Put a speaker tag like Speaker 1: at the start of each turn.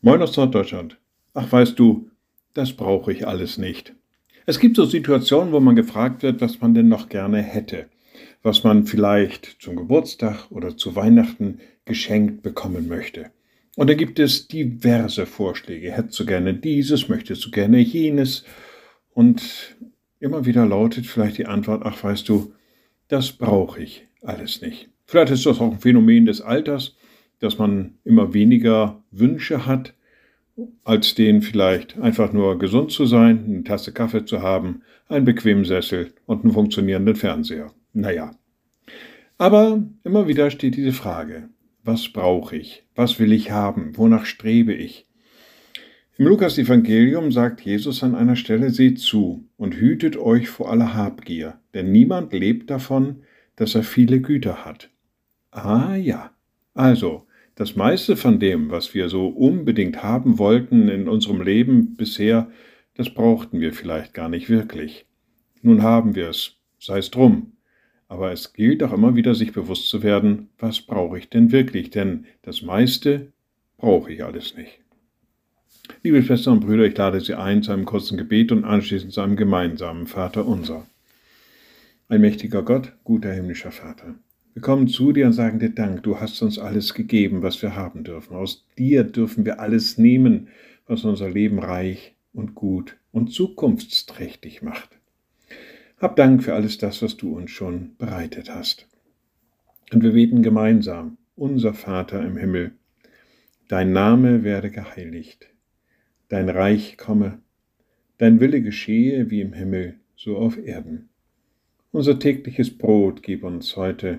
Speaker 1: Moin aus Norddeutschland. Ach, weißt du, das brauche ich alles nicht. Es gibt so Situationen, wo man gefragt wird, was man denn noch gerne hätte, was man vielleicht zum Geburtstag oder zu Weihnachten geschenkt bekommen möchte. Und da gibt es diverse Vorschläge. Hättest du gerne dieses, möchtest du gerne jenes. Und immer wieder lautet vielleicht die Antwort, ach weißt du, das brauche ich alles nicht. Vielleicht ist das auch ein Phänomen des Alters dass man immer weniger Wünsche hat, als den vielleicht einfach nur gesund zu sein, eine Tasse Kaffee zu haben, einen bequemen Sessel und einen funktionierenden Fernseher. Naja. Aber immer wieder steht diese Frage, was brauche ich? Was will ich haben? Wonach strebe ich? Im Lukas-Evangelium sagt Jesus an einer Stelle, seht zu und hütet euch vor aller Habgier, denn niemand lebt davon, dass er viele Güter hat. Ah ja, also, das meiste von dem, was wir so unbedingt haben wollten in unserem Leben bisher, das brauchten wir vielleicht gar nicht wirklich. Nun haben wir es, sei es drum. Aber es gilt auch immer wieder, sich bewusst zu werden, was brauche ich denn wirklich, denn das meiste brauche ich alles nicht. Liebe Schwestern und Brüder, ich lade Sie ein zu einem kurzen Gebet und anschließend zu einem gemeinsamen Vater unser. Ein mächtiger Gott, guter himmlischer Vater. Wir kommen zu dir und sagen dir Dank, du hast uns alles gegeben, was wir haben dürfen. Aus dir dürfen wir alles nehmen, was unser Leben reich und gut und zukunftsträchtig macht. Hab Dank für alles das, was du uns schon bereitet hast. Und wir beten gemeinsam, unser Vater im Himmel, dein Name werde geheiligt, dein Reich komme, dein Wille geschehe wie im Himmel, so auf Erden. Unser tägliches Brot gib uns heute